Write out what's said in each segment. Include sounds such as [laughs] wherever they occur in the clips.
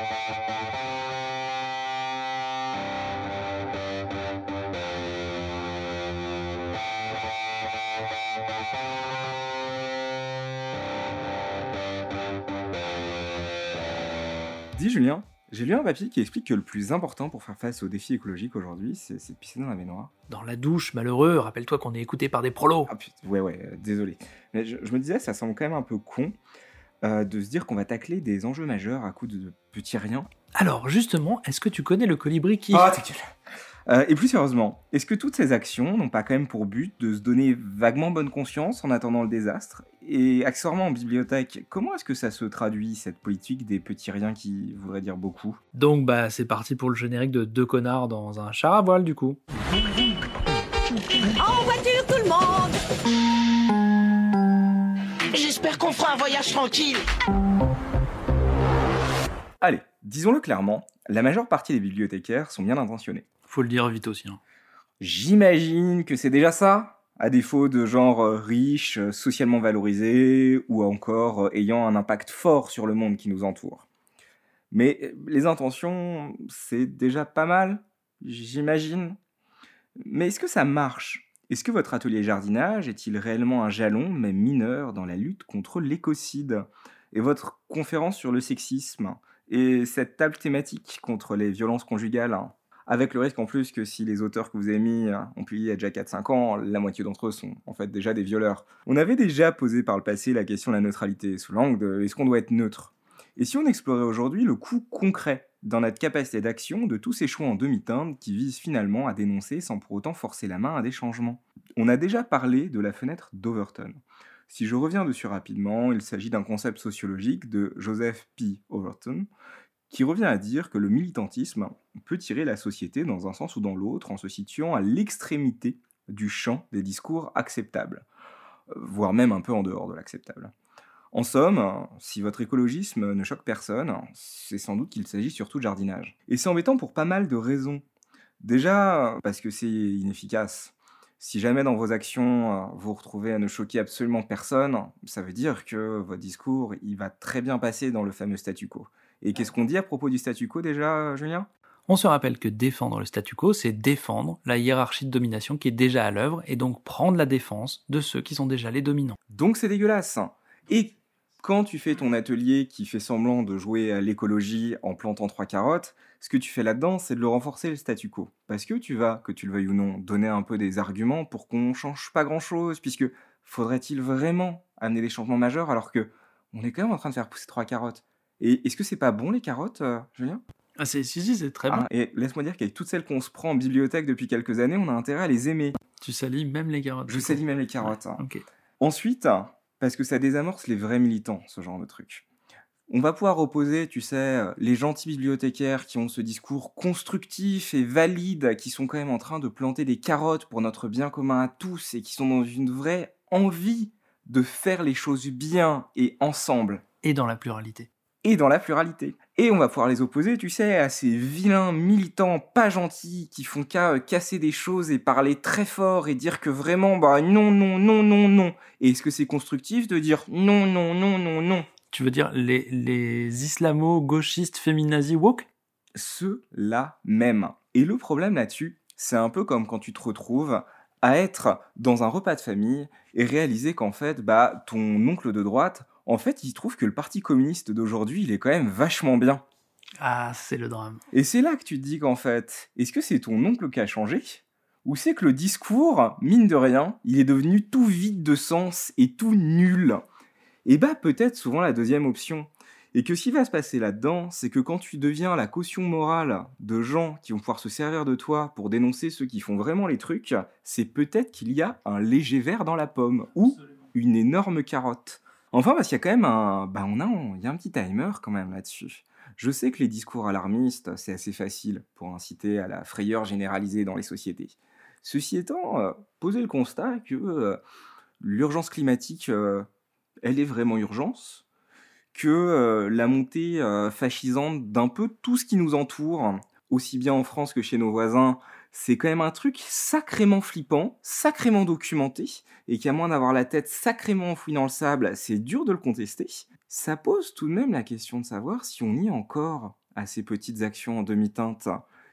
Dis Julien, j'ai lu un papier qui explique que le plus important pour faire face aux défis écologiques aujourd'hui, c'est de pisser dans la baignoire. Dans la douche, malheureux, rappelle-toi qu'on est écouté par des prolos. Ah putain, ouais ouais, euh, désolé. Mais je, je me disais, ça semble quand même un peu con euh, de se dire qu'on va tacler des enjeux majeurs à coups de petits riens. Alors, justement, est-ce que tu connais le colibri qui... Ah. Euh, et plus sérieusement, est-ce que toutes ces actions n'ont pas quand même pour but de se donner vaguement bonne conscience en attendant le désastre? Et accessoirement en bibliothèque, comment est-ce que ça se traduit, cette politique des petits riens qui voudrait dire beaucoup? Donc, bah, c'est parti pour le générique de deux connards dans un char à voile, du coup. En voiture Un voyage tranquille. Allez, disons-le clairement, la majeure partie des bibliothécaires sont bien intentionnés. Faut le dire vite aussi. hein. J'imagine que c'est déjà ça, à défaut de genre euh, riche, euh, socialement valorisé, ou encore euh, ayant un impact fort sur le monde qui nous entoure. Mais les intentions, c'est déjà pas mal, j'imagine. Mais est-ce que ça marche? Est-ce que votre atelier jardinage est-il réellement un jalon, même mineur, dans la lutte contre l'écocide? Et votre conférence sur le sexisme Et cette table thématique contre les violences conjugales hein avec le risque en plus que si les auteurs que vous avez mis euh, ont publié il y a déjà 4-5 ans, la moitié d'entre eux sont en fait déjà des violeurs. On avait déjà posé par le passé la question de la neutralité sous l'angle de est-ce qu'on doit être neutre? Et si on explorait aujourd'hui le coût concret dans notre capacité d'action de tous ces choix en demi-teinte qui visent finalement à dénoncer sans pour autant forcer la main à des changements On a déjà parlé de la fenêtre d'Overton. Si je reviens dessus rapidement, il s'agit d'un concept sociologique de Joseph P. Overton qui revient à dire que le militantisme peut tirer la société dans un sens ou dans l'autre en se situant à l'extrémité du champ des discours acceptables, voire même un peu en dehors de l'acceptable. En somme, si votre écologisme ne choque personne, c'est sans doute qu'il s'agit surtout de jardinage. Et c'est embêtant pour pas mal de raisons. Déjà, parce que c'est inefficace. Si jamais dans vos actions, vous retrouvez à ne choquer absolument personne, ça veut dire que votre discours, il va très bien passer dans le fameux statu quo. Et qu'est-ce qu'on dit à propos du statu quo déjà, Julien? On se rappelle que défendre le statu quo, c'est défendre la hiérarchie de domination qui est déjà à l'œuvre et donc prendre la défense de ceux qui sont déjà les dominants. Donc c'est dégueulasse. Et quand tu fais ton atelier qui fait semblant de jouer à l'écologie en plantant trois carottes, ce que tu fais là-dedans, c'est de le renforcer le statu quo. Parce que tu vas, que tu le veuilles ou non, donner un peu des arguments pour qu'on change pas grand-chose, puisque faudrait-il vraiment amener des changements majeurs alors que on est quand même en train de faire pousser trois carottes? Et est-ce que c'est pas bon les carottes, euh, Julien? Ah, c'est, si, si, c'est très bon. Ah, Et laisse-moi dire qu'avec toutes celles qu'on se prend en bibliothèque depuis quelques années, on a intérêt à les aimer. Tu salis même les carottes. Je salis même les carottes. hein. Ok. Ensuite, parce que ça désamorce les vrais militants, ce genre de truc. On va pouvoir opposer, tu sais, euh, les gentils bibliothécaires qui ont ce discours constructif et valide, qui sont quand même en train de planter des carottes pour notre bien commun à tous et qui sont dans une vraie envie de faire les choses bien et ensemble Et dans la pluralité. Et dans la pluralité. Et on va pouvoir les opposer, tu sais, à ces vilains militants pas gentils qui font qu'à euh, casser des choses et parler très fort et dire que vraiment, bah non, non, non, non, non. Et est-ce que c'est constructif de dire non, non, non, non, non? Tu veux dire les, les islamo-gauchistes féminazis woke? Ceux-là même. Et le problème là-dessus, c'est un peu comme quand tu te retrouves à être dans un repas de famille et réaliser qu'en fait, bah, ton oncle de droite, en fait, il trouve que le parti communiste d'aujourd'hui, il est quand même vachement bien. Ah, c'est le drame. Et c'est là que tu te dis qu'en fait, est-ce que c'est ton oncle qui a changé? Ou c'est que le discours, mine de rien, il est devenu tout vide de sens et tout nul? Et bah peut-être souvent la deuxième option. Et que ce qui va se passer là-dedans, c'est que quand tu deviens la caution morale de gens qui vont pouvoir se servir de toi pour dénoncer ceux qui font vraiment les trucs, c'est peut-être qu'il y a un léger verre dans la pomme ou une énorme carotte. Enfin, parce qu'il y a quand même un, bah on a, un- il y a petit timer quand même là-dessus. Je sais que les discours alarmistes, c'est assez facile pour inciter à la frayeur généralisée dans les sociétés. Ceci étant, euh, posez le constat que euh, l'urgence climatique, euh, elle est vraiment urgence, que euh, la montée fascisante d'un peu tout ce qui nous entoure, aussi bien en France que chez nos voisins, c'est quand même un truc sacrément flippant, sacrément documenté, et qu'à moins d'avoir la tête sacrément enfouie dans le sable, c'est dur de le contester. Ça pose tout de même la question de savoir si on y est encore à ces petites actions en demi-teinte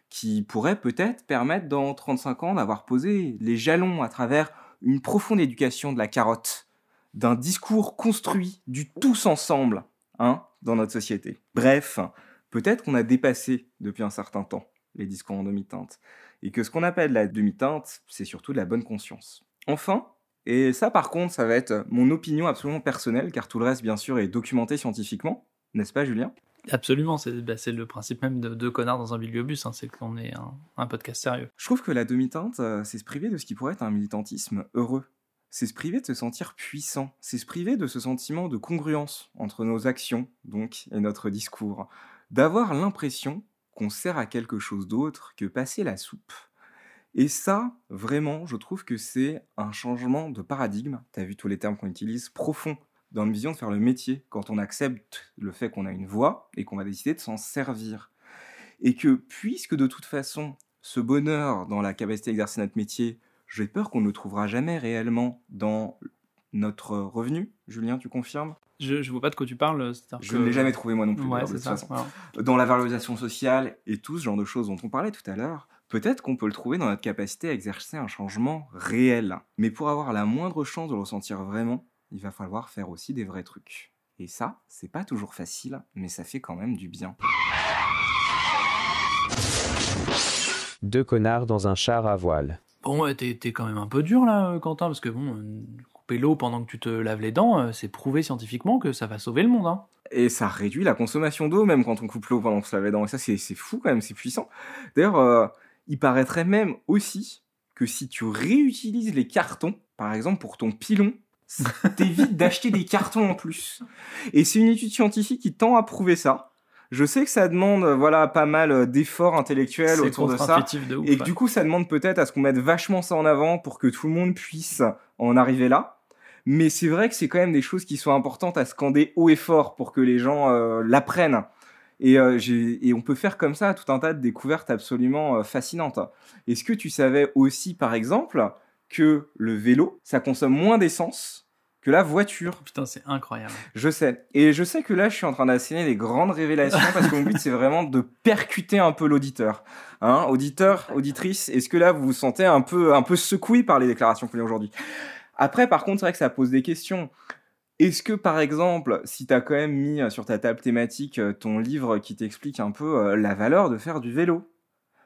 qui pourraient peut-être permettre dans 35 ans d'avoir posé les jalons à travers une profonde éducation de la carotte, d'un discours construit du tous ensemble hein, dans notre société. Bref, peut-être qu'on a dépassé depuis un certain temps les discours en demi-teinte, et que ce qu'on appelle la demi-teinte, c'est surtout de la bonne conscience. Enfin, et ça par contre, ça va être mon opinion absolument personnelle, car tout le reste bien sûr est documenté scientifiquement, n'est-ce pas Julien? Absolument, c'est bah, le principe même de deux connards dans un bibliobus, hein, c'est qu'on est un, un, podcast sérieux. Je trouve que la demi-teinte, euh, c'est se priver de ce qui pourrait être un militantisme heureux. C'est se priver de se sentir puissant, c'est se priver de ce sentiment de congruence entre nos actions, donc, et notre discours. D'avoir l'impression qu'on sert à quelque chose d'autre que passer la soupe. Et ça, vraiment, je trouve que c'est un changement de paradigme, tu as vu tous les termes qu'on utilise, profond dans une vision de faire le métier, quand on accepte le fait qu'on a une voix et qu'on va décider de s'en servir. Et que puisque de toute façon, ce bonheur dans la capacité d'exercer notre métier, j'ai peur qu'on ne le trouvera jamais réellement dans notre revenu. Julien, tu confirmes? Je ne vois pas de quoi tu parles. Je ne l'ai jamais trouvé moi non plus. Dans la valorisation sociale et tout ce genre de choses dont on parlait tout à l'heure, peut-être qu'on peut le trouver dans notre capacité à exercer un changement réel. Mais pour avoir la moindre chance de le ressentir vraiment, il va falloir faire aussi des vrais trucs. Et ça, c'est pas toujours facile, mais ça fait quand même du bien. Deux connards dans un char à voile. Bon, ouais, t'es, quand même un peu dur là, euh, Quentin, parce que bon, euh, couper l'eau pendant que tu te laves les dents, euh, c'est prouvé scientifiquement que ça va sauver le monde. Hein. Et ça réduit la consommation d'eau même quand on coupe l'eau pendant qu'on se lave les dents. Et ça, c'est, fou quand même, c'est puissant. D'ailleurs, il paraîtrait même aussi que si tu réutilises les cartons, par exemple pour ton pilon, [laughs] t'évites d'acheter des cartons en plus. Et c'est une étude scientifique qui tend à prouver ça. Je sais que ça demande voilà pas mal euh, d'efforts intellectuels autour de ça et que du coup ça demande peut-être à ce qu'on mette vachement ça en avant pour que tout le monde puisse en arriver là. Mais c'est vrai que c'est quand même des choses qui sont importantes à scander haut et fort pour que les gens euh, l'apprennent. Et, euh, et, on peut faire comme ça tout un tas de découvertes absolument fascinantes. Est-ce que tu savais aussi, par exemple, que le vélo, ça consomme moins d'essence que la voiture? Putain, c'est incroyable. Je sais. Et je sais que là, je suis en train d'assigner des grandes révélations parce que mon but, c'est vraiment de percuter un peu l'auditeur. Hein, auditeur, auditrice, est-ce que là, vous vous sentez un peu, un peu secoué par les déclarations qu'on a aujourd'hui? Après, par contre, c'est vrai que ça pose des questions. Est-ce que, par exemple, si tu as quand même mis sur ta table thématique euh, ton livre qui t'explique un peu euh, la valeur de faire du vélo,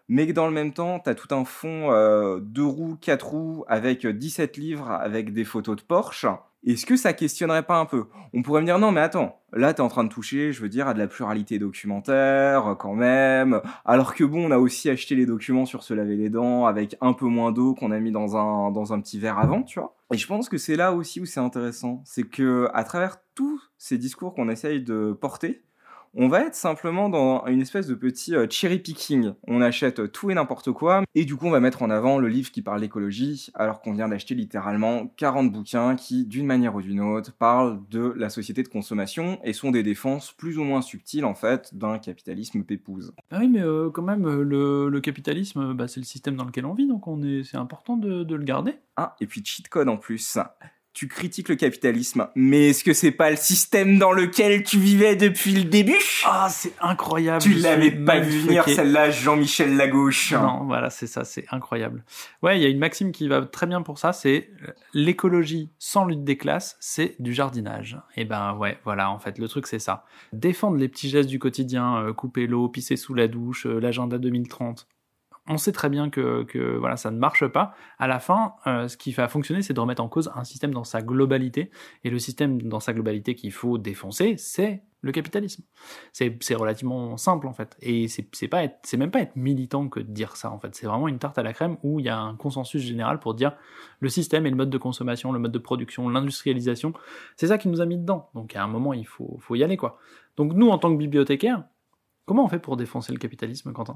mais que dans le même temps, tu as tout un fond euh, deux roues, quatre roues, avec 17 livres, avec des photos de Porsche, est-ce que ça questionnerait pas un peu? On pourrait me dire non, mais attends, là tu es en train de toucher, je veux dire, à de la pluralité documentaire quand même. Alors que bon, on a aussi acheté les documents sur se laver les dents avec un peu moins d'eau qu'on a mis dans un dans un petit verre avant, tu vois. Et je pense que c'est là aussi où c'est intéressant, c'est que à travers tous ces discours qu'on essaye de porter, on va être simplement dans une espèce de petit euh, cherry picking. On achète tout et n'importe quoi, et du coup on va mettre en avant le livre qui parle d'écologie, alors qu'on vient d'acheter littéralement 40 bouquins qui, d'une manière ou d'une autre, parlent de la société de consommation et sont des défenses plus ou moins subtiles en fait d'un capitalisme pépouse. Ah oui, mais euh, quand même, euh, le, capitalisme, bah, c'est le système dans lequel on vit, donc on est, c'est important de, de le garder. Ah, et puis cheat code en plus tu critiques le capitalisme, mais est-ce que c'est pas le système dans lequel tu vivais depuis le début? Ah, c'est incroyable. Tu l'avais pas vu venir celle-là, Jean-Michel Lagauche. Non, voilà, c'est ça, c'est incroyable. Ouais, il y a une maxime qui va très bien pour ça, c'est euh, l'écologie sans lutte des classes, c'est du jardinage. Et eh ben ouais, voilà, en fait, le truc c'est ça. Défendre les petits gestes du quotidien, euh, couper l'eau, pisser sous la douche, euh, l'agenda 2030, on sait très bien que, voilà, ça ne marche pas. À la fin, euh, ce qui va fonctionner, c'est de remettre en cause un système dans sa globalité. Et le système dans sa globalité qu'il faut défoncer, c'est le capitalisme. C'est relativement simple en fait. Et c'est pas c'est même pas être militant que de dire ça en fait. C'est vraiment une tarte à la crème où il y a un consensus général pour dire le système et le mode de consommation, le mode de production, l'industrialisation, c'est ça qui nous a mis dedans. Donc à un moment il faut, faut y aller quoi. Donc nous en tant que bibliothécaires, comment on fait pour défoncer le capitalisme, Quentin?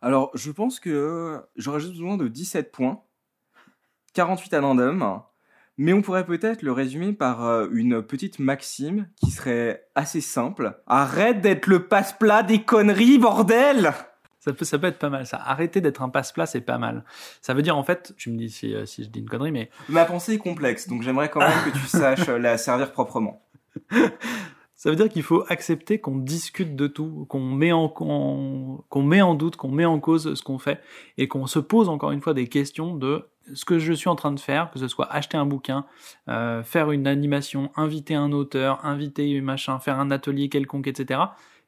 Alors, je pense que j'aurais juste besoin de 17 points, 48 addendums, mais on pourrait peut-être le résumer par euh, une petite maxime qui serait assez simple. Arrête d'être le passe-plat des conneries, bordel ça peut, ça peut être pas mal, ça. Arrêter d'être un passe-plat, c'est pas mal. Ça veut dire, en fait, tu me dis si, euh, si je dis une connerie, mais... Ma pensée est complexe, donc j'aimerais quand même que tu [laughs] saches la servir proprement. Ça veut dire qu'il faut accepter qu'on discute de tout, qu'on met en qu'on met en doute, qu'on met en cause ce qu'on fait et qu'on se pose encore une fois des questions de ce que je suis en train de faire, que ce soit acheter un bouquin, euh, faire une animation, inviter un auteur, inviter machin, faire un atelier quelconque, etc.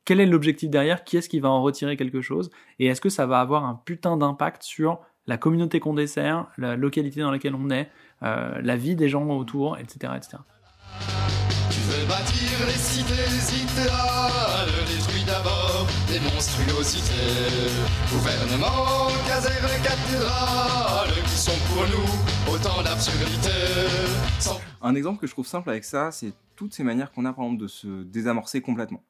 Quel est l'objectif derrière? Qui est-ce qui va en retirer quelque chose? Et est-ce que ça va avoir un putain d'impact sur la communauté qu'on dessert, la localité dans laquelle on est, euh, la vie des gens autour, etc., etc. Un exemple que je trouve simple avec ça, c'est toutes ces manières qu'on a par exemple de se désamorcer complètement.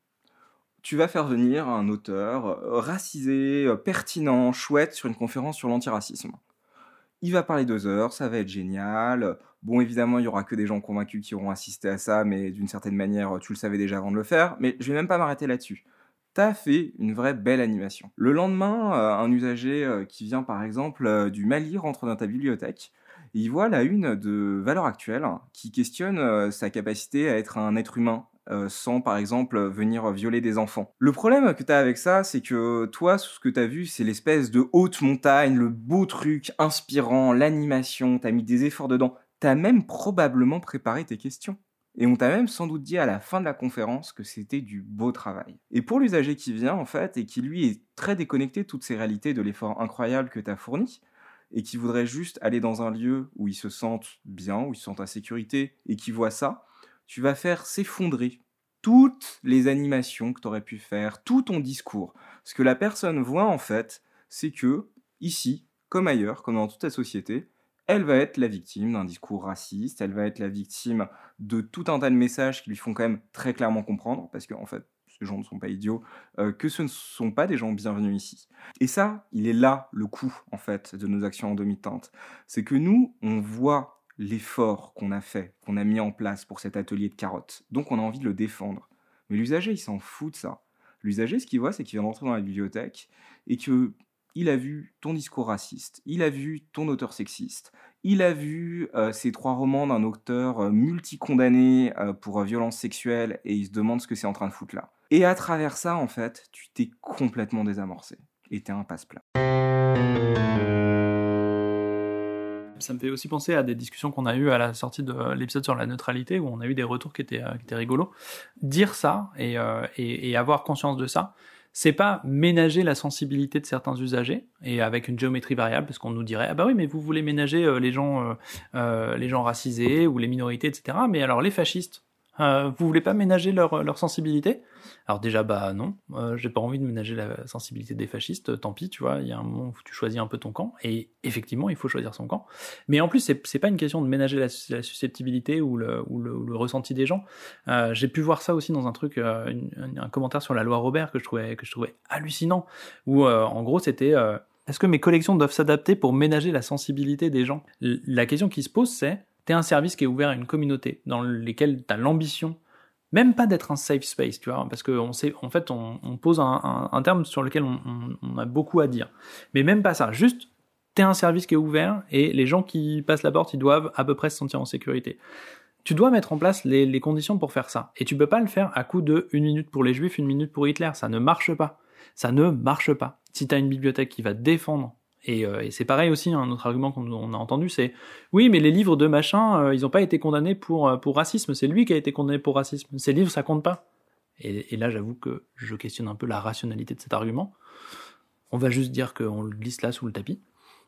Tu vas faire venir un auteur euh, racisé, euh, pertinent, chouette sur une conférence sur l'antiracisme. Il va parler deux heures, ça va être génial. Bon, évidemment, il y aura que des gens convaincus qui auront assisté à ça, mais d'une certaine manière, tu le savais déjà avant de le faire. Mais je vais même pas m'arrêter là-dessus. T'as fait une vraie belle animation. Le lendemain, euh, un usager euh, qui vient par exemple euh, du Mali rentre dans ta bibliothèque et il voit la une de Valeurs Actuelles qui questionne sa capacité à être un être humain sans par exemple venir violer des enfants. Le problème que tu as avec ça, c'est que toi, ce que tu as vu, c'est l'espèce de haute montagne, le beau truc inspirant, l'animation, tu as mis des efforts dedans. Tu as même probablement préparé tes questions. Et on t'a même sans doute dit à la fin de la conférence que c'était du beau travail. Et pour l'usager qui vient, en fait, et qui lui est très déconnecté de toutes ces réalités de l'effort incroyable que tu as fourni, et qui voudrait juste aller dans un lieu où il se sente bien, où il se sente en sécurité, et qui voit ça, tu vas faire s'effondrer toutes les animations que tu pu faire, tout ton discours. Ce que la personne voit en fait, c'est que ici, comme ailleurs, comme dans toute la société, elle va être la victime d'un discours raciste, elle va être la victime de tout un tas de messages qui lui font quand même très clairement comprendre, parce qu'en fait, ces gens ne sont pas idiots, euh, que ce ne sont pas des gens bienvenus ici. Et ça, il est là le coût, en fait, de nos actions en demi-teinte. C'est que nous, on voit l'effort qu'on a fait, qu'on a mis en place pour cet atelier de carottes. Donc on a envie de le défendre. Mais l'usager, il s'en fout de ça. L'usager, ce qu'il voit, c'est qu'il vient d'entrer dans la bibliothèque et que il a vu ton discours raciste, il a vu ton auteur sexiste, il a vu euh, ces trois romans d'un auteur euh, multicondamné euh, pour euh, violence sexuelle et il se demande ce que c'est en train de foutre là. Et à travers ça, en fait, tu t'es complètement désamorcé et t'es un passe-plat. Ça me fait aussi penser à des discussions qu'on a eues à la sortie de l'épisode sur la neutralité, où on a eu des retours qui étaient, rigolos. Dire ça et avoir conscience de ça, c'est pas ménager la sensibilité de certains usagers et avec une géométrie variable, parce qu'on nous dirait ah bah oui mais vous voulez ménager euh, les gens euh, euh, les gens racisés ou les minorités etc. Mais alors les fascistes, euh, vous voulez pas ménager leur, leur sensibilité? Alors déjà bah non, euh, j'ai pas envie de ménager la sensibilité des fascistes. Tant pis, tu vois, il y a un moment où tu choisis un peu ton camp et effectivement il faut choisir son camp. Mais en plus c'est pas une question de ménager la, susceptibilité ou le, ou le, ressenti des gens. Euh, j'ai pu voir ça aussi dans un truc, euh, un commentaire sur la loi Robert que je trouvais que je trouvais hallucinant, où euh, en gros c'était euh, est-ce que mes collections doivent s'adapter pour ménager la sensibilité des gens? La question qui se pose c'est t'es un service qui est ouvert à une communauté dans lesquelles t'as l'ambition même pas d'être un safe space, tu vois, parce sait, en fait, on, pose un, terme sur lequel on, a beaucoup à dire. Mais même pas ça, juste, t'es un service qui est ouvert et les gens qui passent la porte, ils doivent à peu près se sentir en sécurité. Tu dois mettre en place les, les conditions pour faire ça. Et tu peux pas le faire à coup de une minute pour les juifs, une minute pour Hitler. Ça ne marche pas. Ça ne marche pas. Si t'as une bibliothèque qui va défendre et, euh, et c'est pareil aussi, un autre argument qu'on on a entendu, c'est oui, mais les livres de machin, euh, ils n'ont pas été condamnés pour, euh, pour racisme. C'est lui qui a été condamné pour racisme. Ces livres, ça compte pas. Et, là, j'avoue que je questionne un peu la rationalité de cet argument. On va juste dire qu'on le glisse là sous le tapis.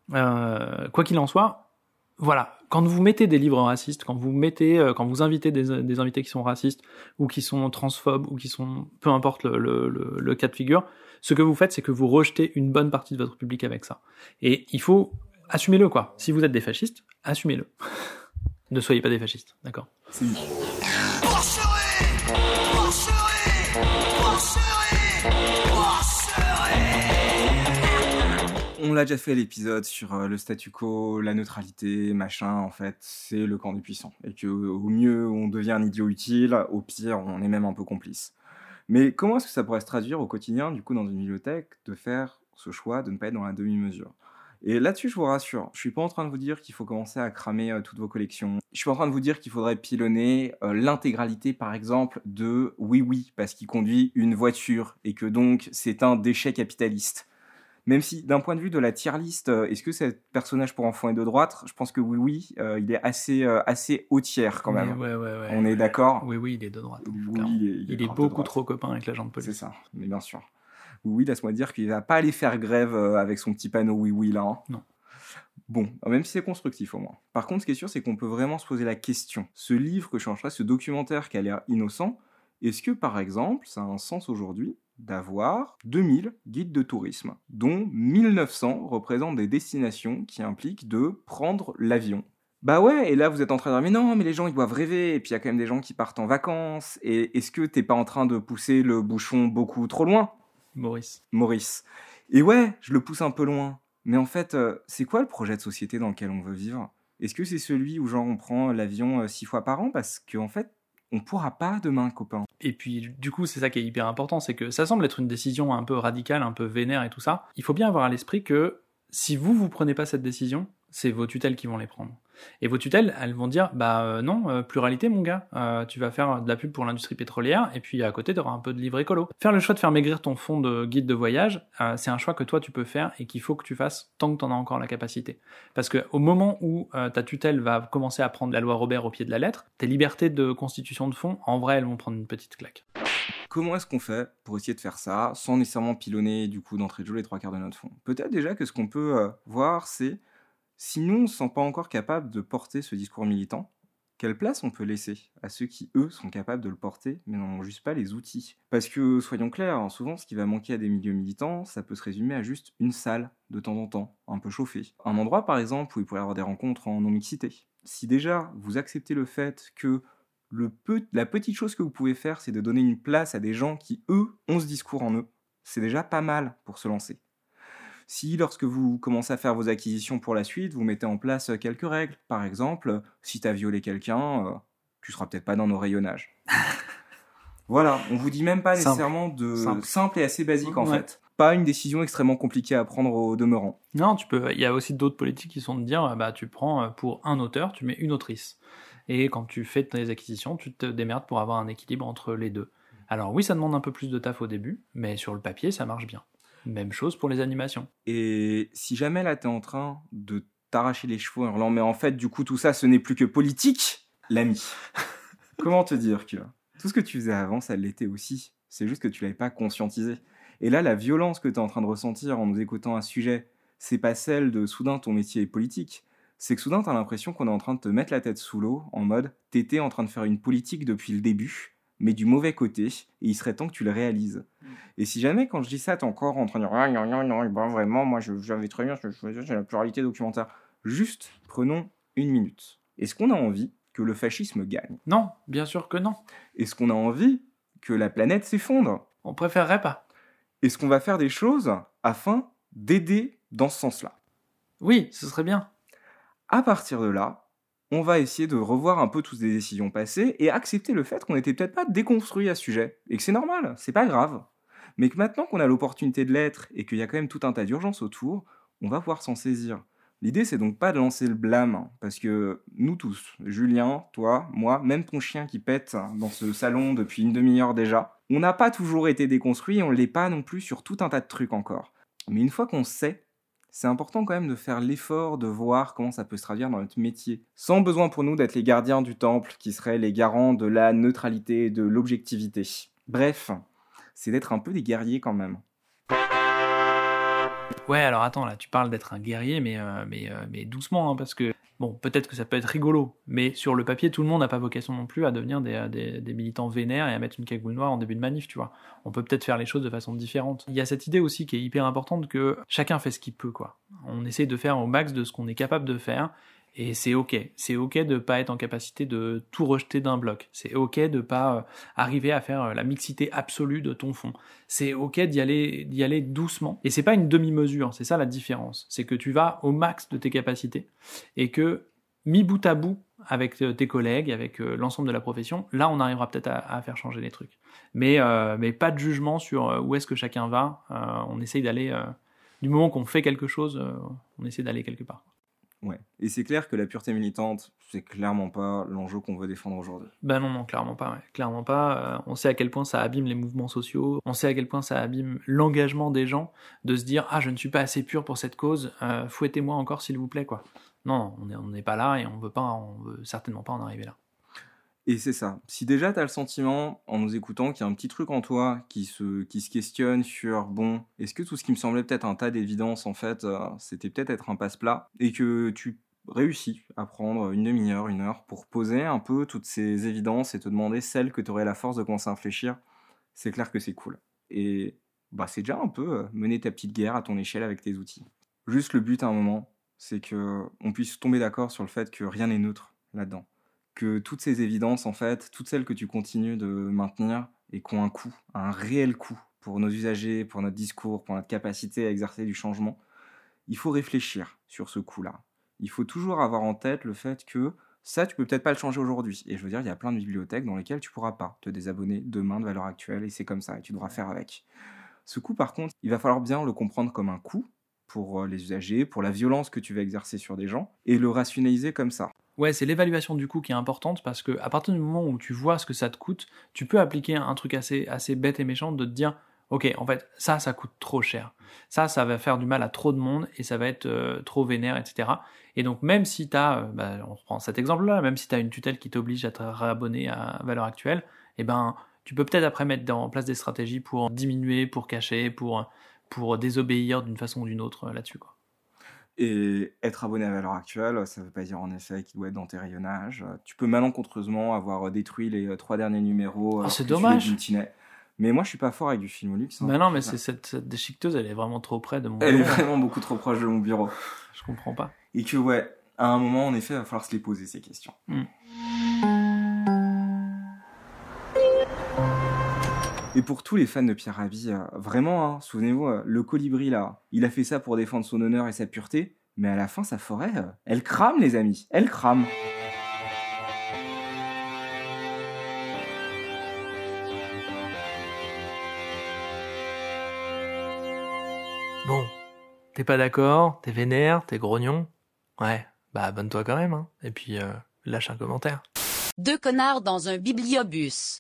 Quoi qu'il en soit, voilà. Quand vous mettez des livres racistes, quand vous mettez, euh, quand vous invitez des, des invités qui sont racistes ou qui sont transphobes ou qui sont, peu importe le, le, le, le cas de figure, ce que vous faites, c'est que vous rejetez une bonne partie de votre public avec ça. Et il faut assumez-le quoi. Si vous êtes des fascistes, assumez-le. [laughs] ne soyez pas des fascistes, d'accord? On l'a déjà fait l'épisode sur euh, le statu quo, la neutralité, machin. En fait, c'est le camp des puissants. Et que au mieux, on devient un idiot utile, au pire, on est même un peu complice. Mais comment est-ce que ça pourrait se traduire au quotidien, du coup, dans une bibliothèque, de faire ce choix de ne pas être dans la demi-mesure? Et là-dessus, je vous rassure, je suis pas en train de vous dire qu'il faut commencer à cramer euh, toutes vos collections. Je suis en train de vous dire qu'il faudrait pilonner euh, l'intégralité, par exemple, de Oui Oui, parce qu'il conduit une voiture et que donc c'est un déchet capitaliste. Même si, d'un point de vue de la tier list, euh, est-ce que c'est personnage pour enfants et de droite? Je pense que oui, oui, euh, il est assez, euh, assez haut tiers quand même. Mais ouais, ouais, ouais, On est d'accord? Oui, oui, il est de droite. Oui, il est, Il beaucoup trop copain avec l'agent de C'est police. ça, mais bien sûr. Oui, oui, laisse-moi dire qu'il va pas aller faire grève avec son petit panneau oui, oui là. hein. Non. Bon, même si c'est constructif au moins. Par contre, ce qui est sûr, c'est qu'on peut vraiment se poser la question. Ce livre que je changerais, ce documentaire qui a l'air innocent, est-ce que par exemple, ça a un sens aujourd'hui? D'avoir 2000 guides de tourisme, dont 1900 représentent des destinations qui impliquent de prendre l'avion. Bah ouais, et là vous êtes en train de dire mais non, mais les gens ils doivent rêver, et puis il y a quand même des gens qui partent en vacances, et est-ce que t'es pas en train de pousser le bouchon beaucoup trop loin, Maurice. Maurice. Et ouais, je le pousse un peu loin, mais en fait, euh, c'est quoi le projet de société dans lequel on veut vivre? Est-ce que c'est celui où genre on prend l'avion euh, six fois par an? Parce qu'en fait, on pourra pas demain, copain. Et puis, du coup, c'est ça qui est hyper important, c'est que ça semble être une décision un peu radicale, un peu vénère et tout ça. Il faut bien avoir à l'esprit que si vous, vous prenez pas cette décision, c'est vos tutelles qui vont les prendre. Et vos tutelles, elles vont dire, bah euh, non, euh, pluralité mon gars, Euh, tu vas faire de la pub pour l'industrie pétrolière, et puis à côté, tu auras un peu de livre écolo. Faire le choix de faire maigrir ton fonds de guide de voyage, c'est un choix que toi tu peux faire et qu'il faut que tu fasses tant que tu en as encore la capacité. Parce que au moment où ta tutelle va commencer à prendre la loi Robert au pied de la lettre, tes libertés de constitution de fonds, en vrai, elles vont prendre une petite claque. Comment est-ce qu'on fait pour essayer de faire ça sans nécessairement pilonner du coup d'entrée de jeu les trois quarts de notre fonds? Peut-être déjà que ce qu'on peut voir, c'est si nous on ne sent pas encore capable de porter ce discours militant, quelle place on peut laisser à ceux qui, eux, sont capables de le porter, mais n'en ont juste pas les outils? Parce que, soyons clairs, hein, souvent ce qui va manquer à des milieux militants, ça peut se résumer à juste une salle, de temps en temps, un peu chauffée. Un endroit, par exemple, où il pourrait y avoir des rencontres en non-mixité. Si déjà, vous acceptez le fait que le peu, la petite chose que vous pouvez faire, c'est de donner une place à des gens qui, eux, ont ce discours en eux, c'est déjà pas mal pour se lancer. Si, lorsque vous commencez à faire vos acquisitions pour la suite, vous mettez en place euh, quelques règles, par exemple, si t'as violé quelqu'un, euh, tu seras peut-être pas dans nos rayonnages. [laughs] voilà, on vous dit même pas Simple. nécessairement de Simple. simple, et assez basique en Ouais. fait. Pas une décision extrêmement compliquée à prendre au demeurant. Non, tu peux. Il y a aussi d'autres politiques qui sont de dire, bah, tu prends euh, pour un auteur, tu mets une autrice. Et quand tu fais tes acquisitions, tu te démerdes pour avoir un équilibre entre les deux. Alors oui, ça demande un peu plus de taf au début, mais sur le papier, ça marche bien. Même chose pour les animations. Et si jamais là t'es en train de t'arracher les cheveux en hurlant, mais en fait du coup tout ça ce n'est plus que politique, l'ami. [laughs] Comment te dire que tout ce que tu faisais avant ça l'était aussi, c'est juste que tu l'avais pas conscientisé. Et là la violence que tu es en train de ressentir en nous écoutant un sujet, c'est pas celle de soudain ton métier est politique, c'est que soudain t'as l'impression qu'on est en train de te mettre la tête sous l'eau en mode t'étais en train de faire une politique depuis le début, mais du mauvais côté, et il serait temps que tu le réalises. Et si jamais, quand je dis ça, t'es encore en train de dire Ah, non, non, non, ben vraiment, moi, j'avais très bien c'est la pluralité documentaire. Juste, prenons une minute. Est-ce qu'on a envie que le fascisme gagne? Non, bien sûr que non. Est-ce qu'on a envie que la planète s'effondre? On préférerait pas. Est-ce qu'on va faire des choses afin d'aider dans ce sens-là? Oui, ce serait bien. À partir de là, on va essayer de revoir un peu toutes les décisions passées et accepter le fait qu'on n'était peut-être pas déconstruit à ce sujet et que c'est normal, c'est pas grave. Mais que maintenant qu'on a l'opportunité de l'être et qu'il y a quand même tout un tas d'urgences autour, on va pouvoir s'en saisir. L'idée, c'est donc pas de lancer le blâme, hein, parce que nous tous, Julien, toi, moi, même ton chien qui pète dans ce salon depuis une demi-heure déjà, on n'a pas toujours été déconstruit et on l'est pas non plus sur tout un tas de trucs encore. Mais une fois qu'on sait, c'est important quand même de faire l'effort de voir comment ça peut se traduire dans notre métier, sans besoin pour nous d'être les gardiens du temple qui seraient les garants de la neutralité et de l'objectivité. Bref, c'est d'être un peu des guerriers quand même. Ouais, alors attends, là, tu parles d'être un guerrier, mais, euh, mais, euh, mais doucement, hein, parce que, bon, peut-être que ça peut être rigolo, mais sur le papier, tout le monde n'a pas vocation non plus à devenir des, euh, des, des militants vénères et à mettre une cagoule noire en début de manif, tu vois. On peut peut-être faire les choses de façon différente. Il y a cette idée aussi qui est hyper importante que chacun fait ce qu'il peut, quoi. On essaie de faire au max de ce qu'on est capable de faire, et c'est ok. C'est ok de pas être en capacité de tout rejeter d'un bloc. C'est ok de pas euh, arriver à faire euh, la mixité absolue de ton fond. C'est ok d'y aller, d'y aller doucement. Et c'est pas une demi-mesure. C'est ça la différence. C'est que tu vas au max de tes capacités et que mis bout à bout avec euh, tes collègues, avec l'ensemble de la profession, là on arrivera peut-être à, faire changer les trucs. Mais, mais pas de jugement sur où est-ce que chacun va. On essaye d'aller du moment qu'on fait quelque chose, on essaie d'aller quelque part. Ouais. Et c'est clair que la pureté militante, c'est clairement pas l'enjeu qu'on veut défendre aujourd'hui. Ben non, non, clairement pas. Clairement pas. Euh, on sait à quel point ça abîme les mouvements sociaux. On sait à quel point ça abîme l'engagement des gens de se dire ah je ne suis pas assez pur pour cette cause. Euh, fouettez-moi encore s'il vous plaît quoi. Non, on n'est on n'est pas là et on veut pas, on veut certainement pas en arriver là. Et c'est ça. Si déjà tu as le sentiment, en nous écoutant, qu'il y a un petit truc en toi qui se, questionne sur, bon, est-ce que tout ce qui me semblait peut-être un tas d'évidence, en fait, euh, c'était peut-être être un passe-plat, et que tu réussis à prendre une demi-heure, une heure, pour poser un peu toutes ces évidences et te demander celles que tu aurais la force de commencer à réfléchir, c'est clair que c'est cool. Et bah, c'est déjà un peu euh, mener ta petite guerre à ton échelle avec tes outils. Juste le but à un moment, c'est que on puisse tomber d'accord sur le fait que rien n'est neutre là-dedans que toutes ces évidences, en fait, toutes celles que tu continues de maintenir et qui ont un coût, un réel coût pour nos usagers, pour notre discours, pour notre capacité à exercer du changement, il faut réfléchir sur ce coût-là. Il faut toujours avoir en tête le fait que ça, tu peux peut-être pas le changer aujourd'hui. Et je veux dire, il y a plein de bibliothèques dans lesquelles tu pourras pas te désabonner demain de valeur actuelle, et c'est comme ça, et tu devras faire avec. Ce coût, par contre, il va falloir bien le comprendre comme un coût pour euh, les usagers, pour la violence que tu vas exercer sur des gens, et le rationaliser comme ça. Ouais, c'est l'évaluation du coût qui est importante parce que à partir du moment où tu vois ce que ça te coûte, tu peux appliquer un truc assez, assez bête et méchant de te dire Ok, en fait, ça, ça coûte trop cher. Ça, ça va faire du mal à trop de monde et ça va être euh, trop vénère, etc. Et donc, même si tu as, euh, bah, on reprend cet exemple-là, même si tu as une tutelle qui t'oblige à te réabonner à valeur actuelle, eh ben, tu peux peut-être après mettre en place des stratégies pour diminuer, pour cacher, pour, pour désobéir d'une façon ou d'une autre euh, là-dessus. Et être abonné à valeur actuelle, ça ne veut pas dire en effet qu'il doit être dans tes rayonnages. Tu peux malencontreusement avoir détruit les trois derniers numéros. Oh, c'est dommage. Mais moi, je suis pas fort avec du film luxe. Hein. Bah non, mais c'est cette, cette, déchiqueteuse, elle est vraiment trop près de mon Elle est vraiment beaucoup trop proche de mon bureau. [laughs] je comprends pas. Et que, ouais, à un moment, en effet, il va falloir se les poser, ces questions. Mm. Et pour tous les fans de Pierre Rabhi, euh, vraiment, hein, souvenez-vous, euh, le colibri là, il a fait ça pour défendre son honneur et sa pureté, mais à la fin, sa forêt, euh, elle crame, les amis, elle crame. Bon, t'es pas d'accord, t'es vénère, t'es grognon. Ouais, bah abonne-toi quand même, hein. Et puis lâche un commentaire. Deux connards dans un bibliobus.